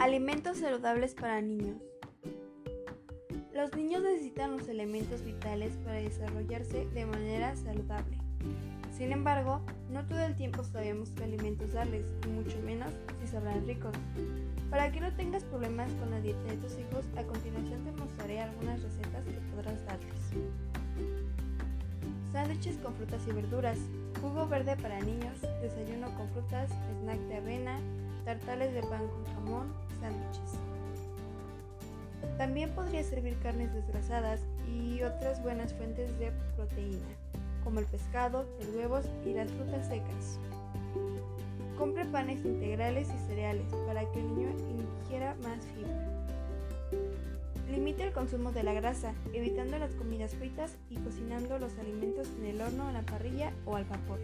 Alimentos saludables para niños. Los niños necesitan los elementos vitales para desarrollarse de manera saludable. Sin embargo, no todo el tiempo sabemos qué alimentos darles, y mucho menos si sabrán ricos. Para que no tengas problemas con la dieta de tus hijos, a continuación te mostraré algunas recetas que podrás darles. Sándwiches con frutas y verduras, jugo verde para niños, desayuno con frutas, snack de avena, tartales de pan con jamón, sándwiches. También podría servir carnes desgrasadas y otras buenas fuentes de proteína, como el pescado, los huevos y las frutas secas. Compre panes integrales y cereales para que el niño ingiera más fibra. Limite el consumo de la grasa, evitando las comidas fritas y cocinando los alimentos en el horno, en la parrilla o al vapor.